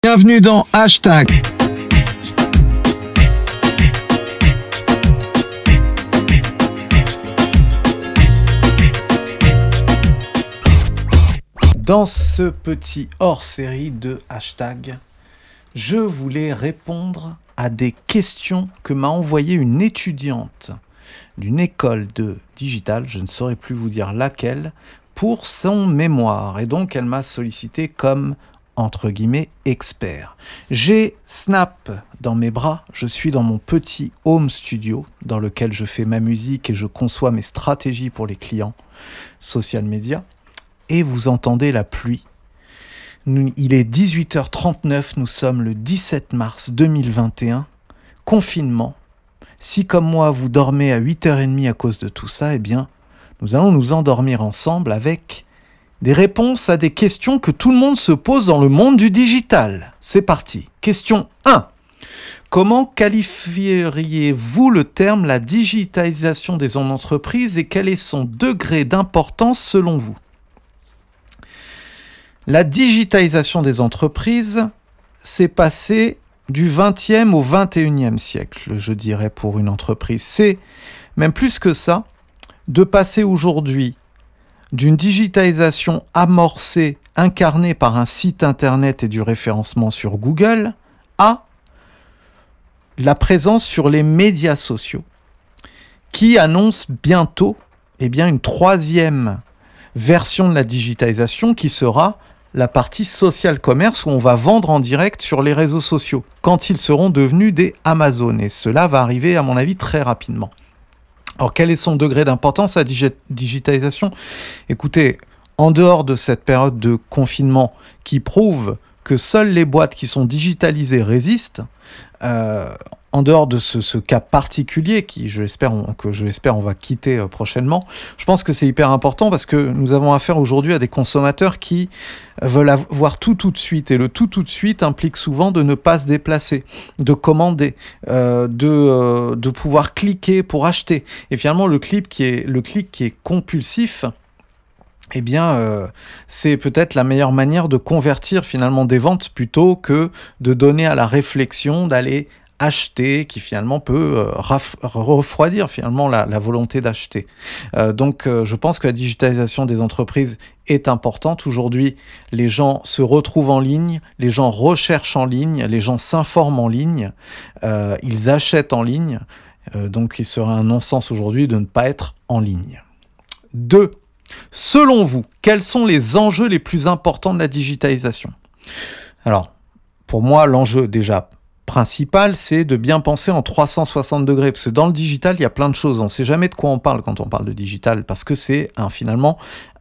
Bienvenue dans Hashtag. Dans ce petit hors-série de Hashtag, je voulais répondre à des questions que m'a envoyé une étudiante d'une école de digital, je ne saurais plus vous dire laquelle, pour son mémoire. Et donc elle m'a sollicité comme entre guillemets expert. J'ai Snap dans mes bras, je suis dans mon petit home studio dans lequel je fais ma musique et je conçois mes stratégies pour les clients social media et vous entendez la pluie. il est 18h39, nous sommes le 17 mars 2021, confinement. Si comme moi vous dormez à 8h30 à cause de tout ça, eh bien, nous allons nous endormir ensemble avec des réponses à des questions que tout le monde se pose dans le monde du digital. C'est parti. Question 1. Comment qualifieriez-vous le terme la digitalisation des entreprises et quel est son degré d'importance selon vous? La digitalisation des entreprises s'est passée du 20e au 21e siècle, je dirais, pour une entreprise. C'est même plus que ça, de passer aujourd'hui d'une digitalisation amorcée, incarnée par un site internet et du référencement sur Google, à la présence sur les médias sociaux, qui annonce bientôt eh une troisième version de la digitalisation qui sera la partie social commerce où on va vendre en direct sur les réseaux sociaux quand ils seront devenus des Amazon. Et cela va arriver à mon avis très rapidement. Alors quel est son degré d'importance à la digitalisation? Écoutez, en dehors de cette période de confinement qui prouve que seules les boîtes qui sont digitalisées résistent, euh, en dehors de ce, cas particulier qui, je l'espère, que je l'espère, on va quitter euh, prochainement, je pense que c'est hyper important parce que nous avons affaire aujourd'hui à des consommateurs qui veulent avoir tout tout de suite. Et le tout tout de suite implique souvent de ne pas se déplacer, de commander, euh, de, de pouvoir cliquer pour acheter. Et finalement, le, clip qui est, le clic qui est compulsif, eh bien, euh, c'est peut-être la meilleure manière de convertir finalement des ventes plutôt que de donner à la réflexion d'aller acheter qui finalement peut euh, refroidir finalement la, volonté d'acheter. Euh, donc je pense que la digitalisation des entreprises est importante. Aujourd'hui, les gens se retrouvent en ligne, les gens recherchent en ligne, les gens s'informent en ligne, ils achètent en ligne. donc il serait un non-sens aujourd'hui de ne pas être en ligne. Deux, Selon vous, quels sont les enjeux les plus importants de la digitalisation? Alors, pour moi, l'enjeu déjà principal, c'est de bien penser en 360 degrés, parce que dans le digital, il y a plein de choses. On ne sait jamais de quoi on parle quand on parle de digital, parce que c'est finalement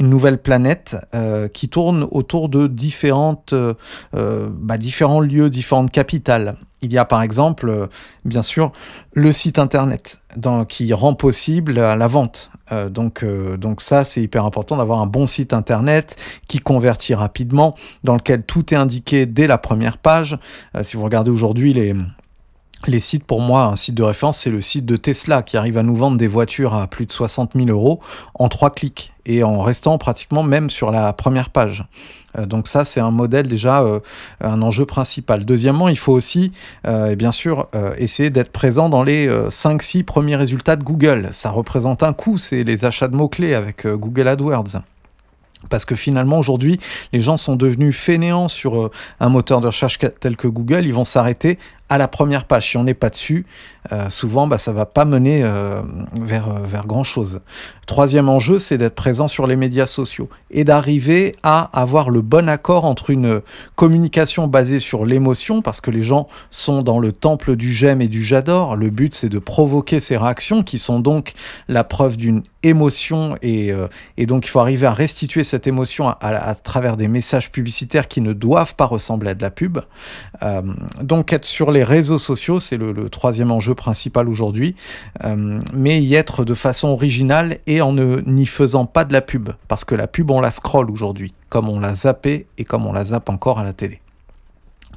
une nouvelle planète euh, qui tourne autour de différentes, euh, euh, bah, différents lieux, différentes capitales. Il y a par exemple, bien sûr, le site internet qui rend possible la vente. donc, donc ça, c'est hyper important d'avoir un bon site internet qui convertit rapidement, dans lequel tout est indiqué dès la première page. si vous regardez aujourd'hui les, les sites, pour moi, un site de référence, c'est le site de Tesla qui arrive à nous vendre des voitures à plus de 60 000 euros en trois clics et en restant pratiquement même sur la première page. Euh, donc ça, c'est un modèle déjà, euh, un enjeu principal. Deuxièmement, il faut aussi, euh, bien sûr, essayer d'être présent dans les 5-6 premiers résultats de Google. Ça représente un coût, c'est les achats de mots-clés avec Google AdWords. Parce que finalement, aujourd'hui, les gens sont devenus fainéants sur un moteur de recherche tel que Google. Ils vont s'arrêter à la première page. Si on n'est pas dessus, euh, souvent, bah, ça va pas mener euh, vers, euh, vers grand-chose. Troisième enjeu, c'est d'être présent sur les médias sociaux et d'arriver à avoir le bon accord entre une communication basée sur l'émotion, parce que les gens sont dans le temple du j'aime et du j'adore. Le but, c'est de provoquer ces réactions qui sont donc la preuve d'une émotion et, et, donc il faut arriver à restituer cette émotion à, à, travers des messages publicitaires qui ne doivent pas ressembler à de la pub. donc être sur les réseaux sociaux, c'est le, troisième enjeu principal aujourd'hui, euh, mais y être de façon originale et en n'y faisant pas de la pub, parce que la pub, on la scroll aujourd'hui, comme on l'a zappé et comme on la zappe encore à la télé.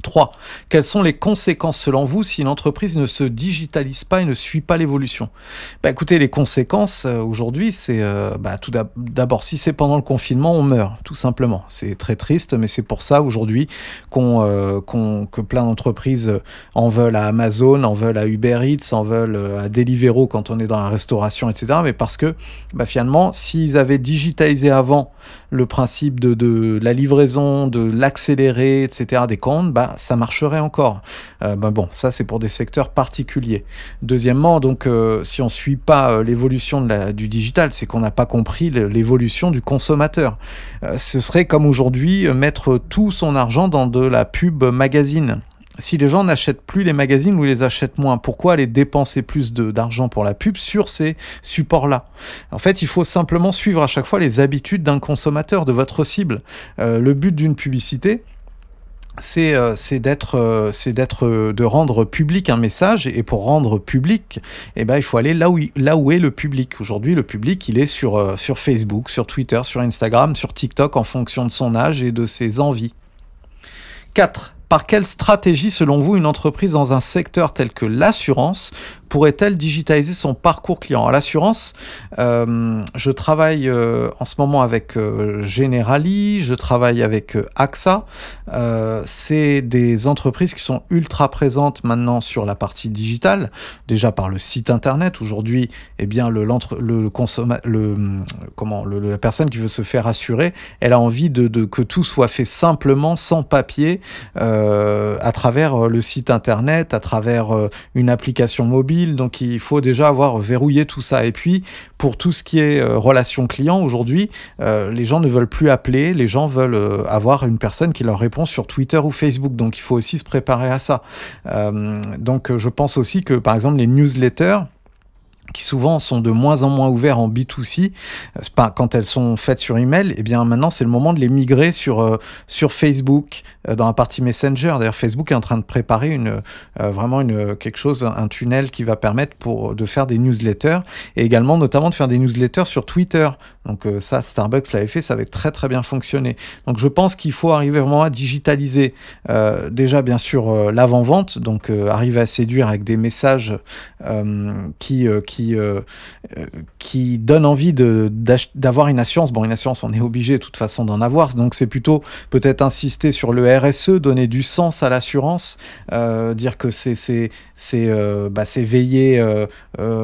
3. Quelles sont les conséquences selon vous si une entreprise ne se digitalise pas et ne suit pas l'évolution? Bah, Écoutez, les conséquences euh, aujourd'hui, c'est euh, bah, tout d'abord, si c'est pendant le confinement, on meurt, tout simplement. C'est très triste, mais c'est pour ça aujourd'hui qu'on, euh, que plein d'entreprises en veulent à Amazon, en veulent à Uber Eats, en veulent à Deliveroo quand on est dans la restauration, etc. Mais parce que bah, finalement, s'ils avaient digitalisé avant le principe de, la livraison, de l'accélérer, etc., des comptes, bah, ça marcherait encore. Euh, bah, bon, ça c'est pour des secteurs particuliers. Deuxièmement, donc, euh, si on ne suit pas euh, l'évolution du digital, c'est qu'on n'a pas compris l'évolution du consommateur. ce serait comme aujourd'hui mettre tout son argent dans de la pub magazine si les gens n'achètent plus les magazines ou les achètent moins, pourquoi aller dépenser plus d'argent pour la pub sur ces supports-là? En fait, il faut simplement suivre à chaque fois les habitudes d'un consommateur, de votre cible. Euh, le but d'une publicité, c'est d'être euh, c'est d'être euh, de rendre public un message. Et pour rendre public eh ben il faut aller là où là où est le public. Aujourd'hui le public il est sur sur Facebook sur Twitter sur Instagram sur TikTok en fonction de son âge et de ses envies. 4 par quelle stratégie, selon vous, une entreprise dans un secteur tel que l'assurance pourrait-elle digitaliser son parcours client? À l'assurance, euh, je travaille euh, en ce moment avec euh, Generali, je travaille avec AXA. c'est des entreprises qui sont ultra présentes maintenant sur la partie digitale, déjà par le site internet. Aujourd'hui, eh bien, le, la personne qui veut se faire assurer, elle a envie de, que tout soit fait simplement, sans papier, à travers le site internet, à travers une application donc il faut déjà avoir verrouillé tout ça. Et puis, pour tout ce qui est euh, relation client, aujourd'hui, euh, les gens ne veulent plus appeler, les gens veulent euh, avoir une personne qui leur répond sur Twitter ou Facebook. Donc il faut aussi se préparer à ça. donc je pense aussi que, par exemple, les newsletters, qui souvent sont de moins en moins ouverts en B2C, pas quand elles sont faites sur email, et eh bien maintenant c'est le moment de les migrer sur, sur Facebook, euh, dans la partie Messenger. D'ailleurs, Facebook est en train de préparer une, euh, vraiment une, quelque chose, un tunnel qui va permettre pour, de faire des newsletters et également notamment de faire des newsletters sur Twitter. Donc euh, ça, Starbucks l'avait fait, ça avait très très bien fonctionné. Donc je pense qu'il faut arriver vraiment à digitaliser déjà bien sûr l'avant-vente, donc arriver à séduire avec des messages qui, qui, qui donnent envie d'avoir une assurance. Bon, une assurance, on est obligé de toute façon d'en avoir, donc c'est plutôt peut-être insister sur le RSE, donner du sens à l'assurance, euh, dire que c'est c'est c'est euh, bah, veiller euh,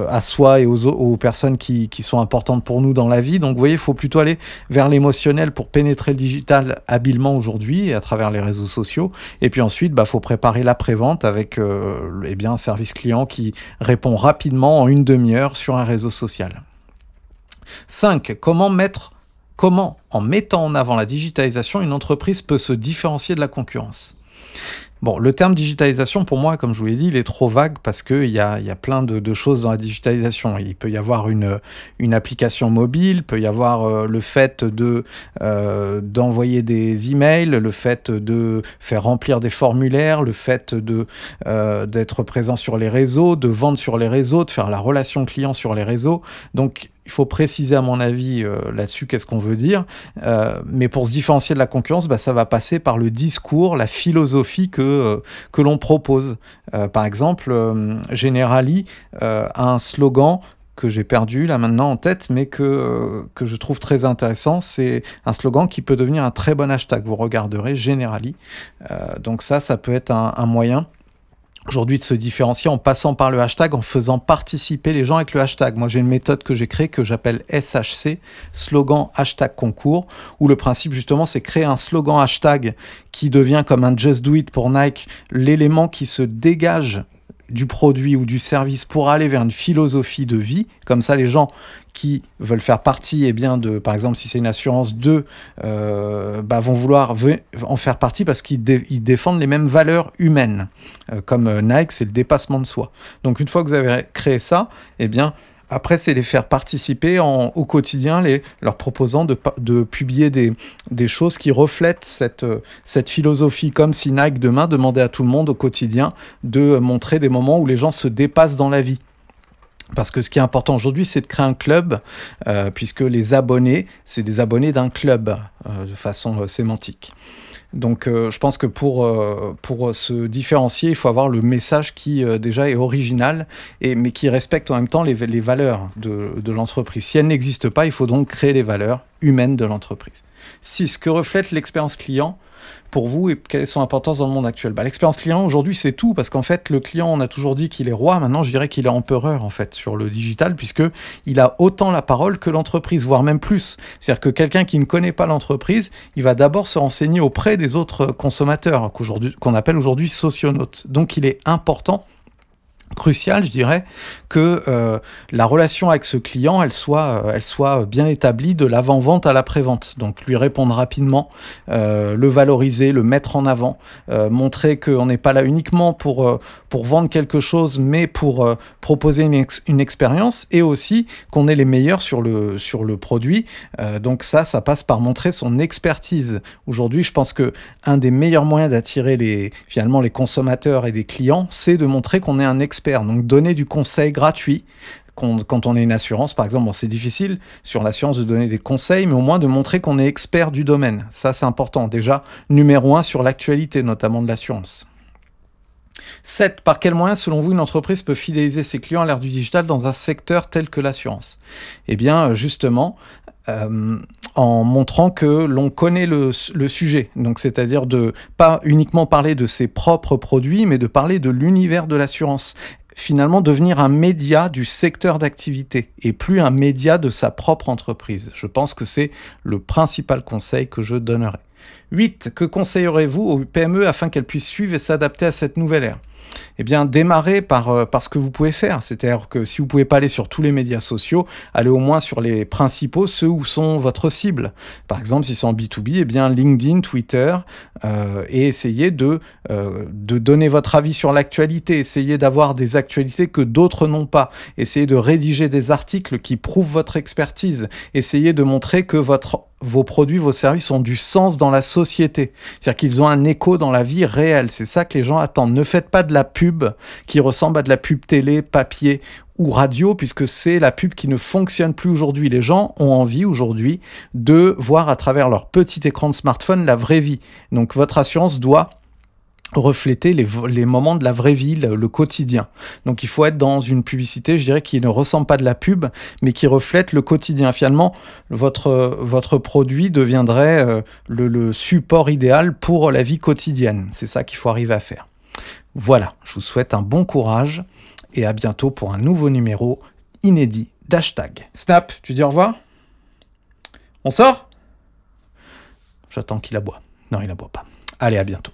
à soi et aux, personnes qui, sont importantes pour nous dans la vie. Donc vous voyez, il faut plutôt aller vers l'émotionnel pour pénétrer le digital habilement aujourd'hui à travers les réseaux sociaux. Et puis ensuite, bah faut préparer l'après-vente avec eh un service client qui répond rapidement en une demi-heure sur un réseau social. 5. Comment mettre comment, en mettant en avant la digitalisation, une entreprise peut se différencier de la concurrence? Bon, le terme digitalisation, pour moi, comme je vous l'ai dit, il est trop vague parce qu'il y a, y a plein de, choses dans la digitalisation. Il peut y avoir une, application mobile, il peut y avoir euh, le fait euh, d'envoyer des emails, le fait de faire remplir des formulaires, le fait de euh, d'être présent sur les réseaux, de vendre sur les réseaux, de faire la relation client sur les réseaux. Donc, il faut préciser à mon avis euh, là-dessus qu'est-ce qu'on veut dire. Euh, mais pour se différencier de la concurrence, bah, ça va passer par le discours, la philosophie que, euh, l'on propose. par exemple, Generali a un slogan que j'ai perdu là maintenant en tête, mais que, que je trouve très intéressant. C'est un slogan qui peut devenir un très bon hashtag. Vous regarderez Generali. donc ça, ça peut être un moyen aujourd'hui de se différencier en passant par le hashtag, en faisant participer les gens avec le hashtag. Moi, j'ai une méthode que j'ai créée que j'appelle SHC, slogan hashtag concours, où le principe justement, c'est créer un slogan hashtag qui devient comme un Just Do It pour Nike, l'élément qui se dégage du produit ou du service pour aller vers une philosophie de vie. Comme ça, les gens qui veulent faire partie, eh bien, de, par exemple, si c'est une assurance 2, euh, bah, vont vouloir en faire partie parce qu'ils défendent les mêmes valeurs humaines. Euh, comme euh, Nike, c'est le dépassement de soi. Donc, une fois que vous avez créé ça, eh bien, après, c'est les faire participer au quotidien, les, leur proposant de, publier des, choses qui reflètent cette, cette philosophie, comme si Nike demain demandait à tout le monde au quotidien de montrer des moments où les gens se dépassent dans la vie. Parce que ce qui est important aujourd'hui, c'est de créer un club, euh, puisque les abonnés, c'est des abonnés d'un club, euh, de façon euh, sémantique. Donc euh, je pense que pour, euh, pour se différencier, il faut avoir le message qui euh, déjà est original, et, mais qui respecte en même temps les, les valeurs de, de l'entreprise. Si elles n'existent pas, il faut donc créer les valeurs humaines de l'entreprise. 6. Que reflète l'expérience client pour vous et quelle est son importance dans le monde actuel? Bah, L'expérience client aujourd'hui c'est tout parce qu'en fait le client on a toujours dit qu'il est roi, maintenant je dirais qu'il est empereur en fait sur le digital puisque il a autant la parole que l'entreprise, voire même plus. C'est-à-dire que quelqu'un qui ne connaît pas l'entreprise, il va d'abord se renseigner auprès des autres consommateurs qu'on appelle aujourd'hui socionautes. Donc il est important crucial, je dirais, que euh, la relation avec ce client, elle soit, euh, elle soit bien établie de l'avant-vente à l'après-vente. Donc lui répondre rapidement, euh, le valoriser, le mettre en avant, montrer qu'on n'est pas là uniquement pour, pour vendre quelque chose, mais pour proposer une, une expérience et aussi qu'on est les meilleurs sur le, sur le produit. donc ça, ça passe par montrer son expertise. Aujourd'hui, je pense que un des meilleurs moyens d'attirer les, finalement les consommateurs et des clients, c'est de montrer qu'on est un expert donc donner du conseil gratuit quand on est une assurance, par exemple, c'est difficile sur l'assurance de donner des conseils, mais au moins de montrer qu'on est expert du domaine. Ça, c'est important. Déjà, numéro un sur l'actualité, notamment de l'assurance. 7. Par quel moyen, selon vous, une entreprise peut fidéliser ses clients à l'ère du digital dans un secteur tel que l'assurance? Eh bien, justement, euh, en montrant que l'on connaît le, sujet. Donc, c'est-à-dire de pas uniquement parler de ses propres produits, mais de parler de l'univers de l'assurance. Finalement, devenir un média du secteur d'activité et plus un média de sa propre entreprise. Je pense que c'est le principal conseil que je donnerai. 8. Que conseillerez-vous aux PME afin qu'elles puissent suivre et s'adapter à cette nouvelle ère? Eh bien, démarrez par, euh, par ce que vous pouvez faire. C'est-à-dire que si vous pouvez pas aller sur tous les médias sociaux, allez au moins sur les principaux, ceux où sont votre cible. Par exemple, si c'est en B2B, eh bien, LinkedIn, Twitter, euh, et essayez de, euh, de donner votre avis sur l'actualité. Essayez d'avoir des actualités que d'autres n'ont pas. Essayez de rédiger des articles qui prouvent votre expertise. Essayez de montrer que votre vos produits, vos services ont du sens dans la société. C'est-à-dire qu'ils ont un écho dans la vie réelle. C'est ça que les gens attendent. Ne faites pas de la pub qui ressemble à de la pub télé, papier ou radio, puisque c'est la pub qui ne fonctionne plus aujourd'hui. Les gens ont envie aujourd'hui de voir à travers leur petit écran de smartphone la vraie vie. Donc votre assurance doit refléter les, moments de la vraie vie, le, quotidien. Donc il faut être dans une publicité, je dirais, qui ne ressemble pas de la pub, mais qui reflète le quotidien. Finalement, votre, votre produit deviendrait euh, le, le support idéal pour la vie quotidienne. C'est ça qu'il faut arriver à faire. Voilà, je vous souhaite un bon courage et à bientôt pour un nouveau numéro inédit d'hashtag. Snap, tu dis au revoir? On sort? J'attends qu'il aboie. Non, il aboie pas. Allez, à bientôt.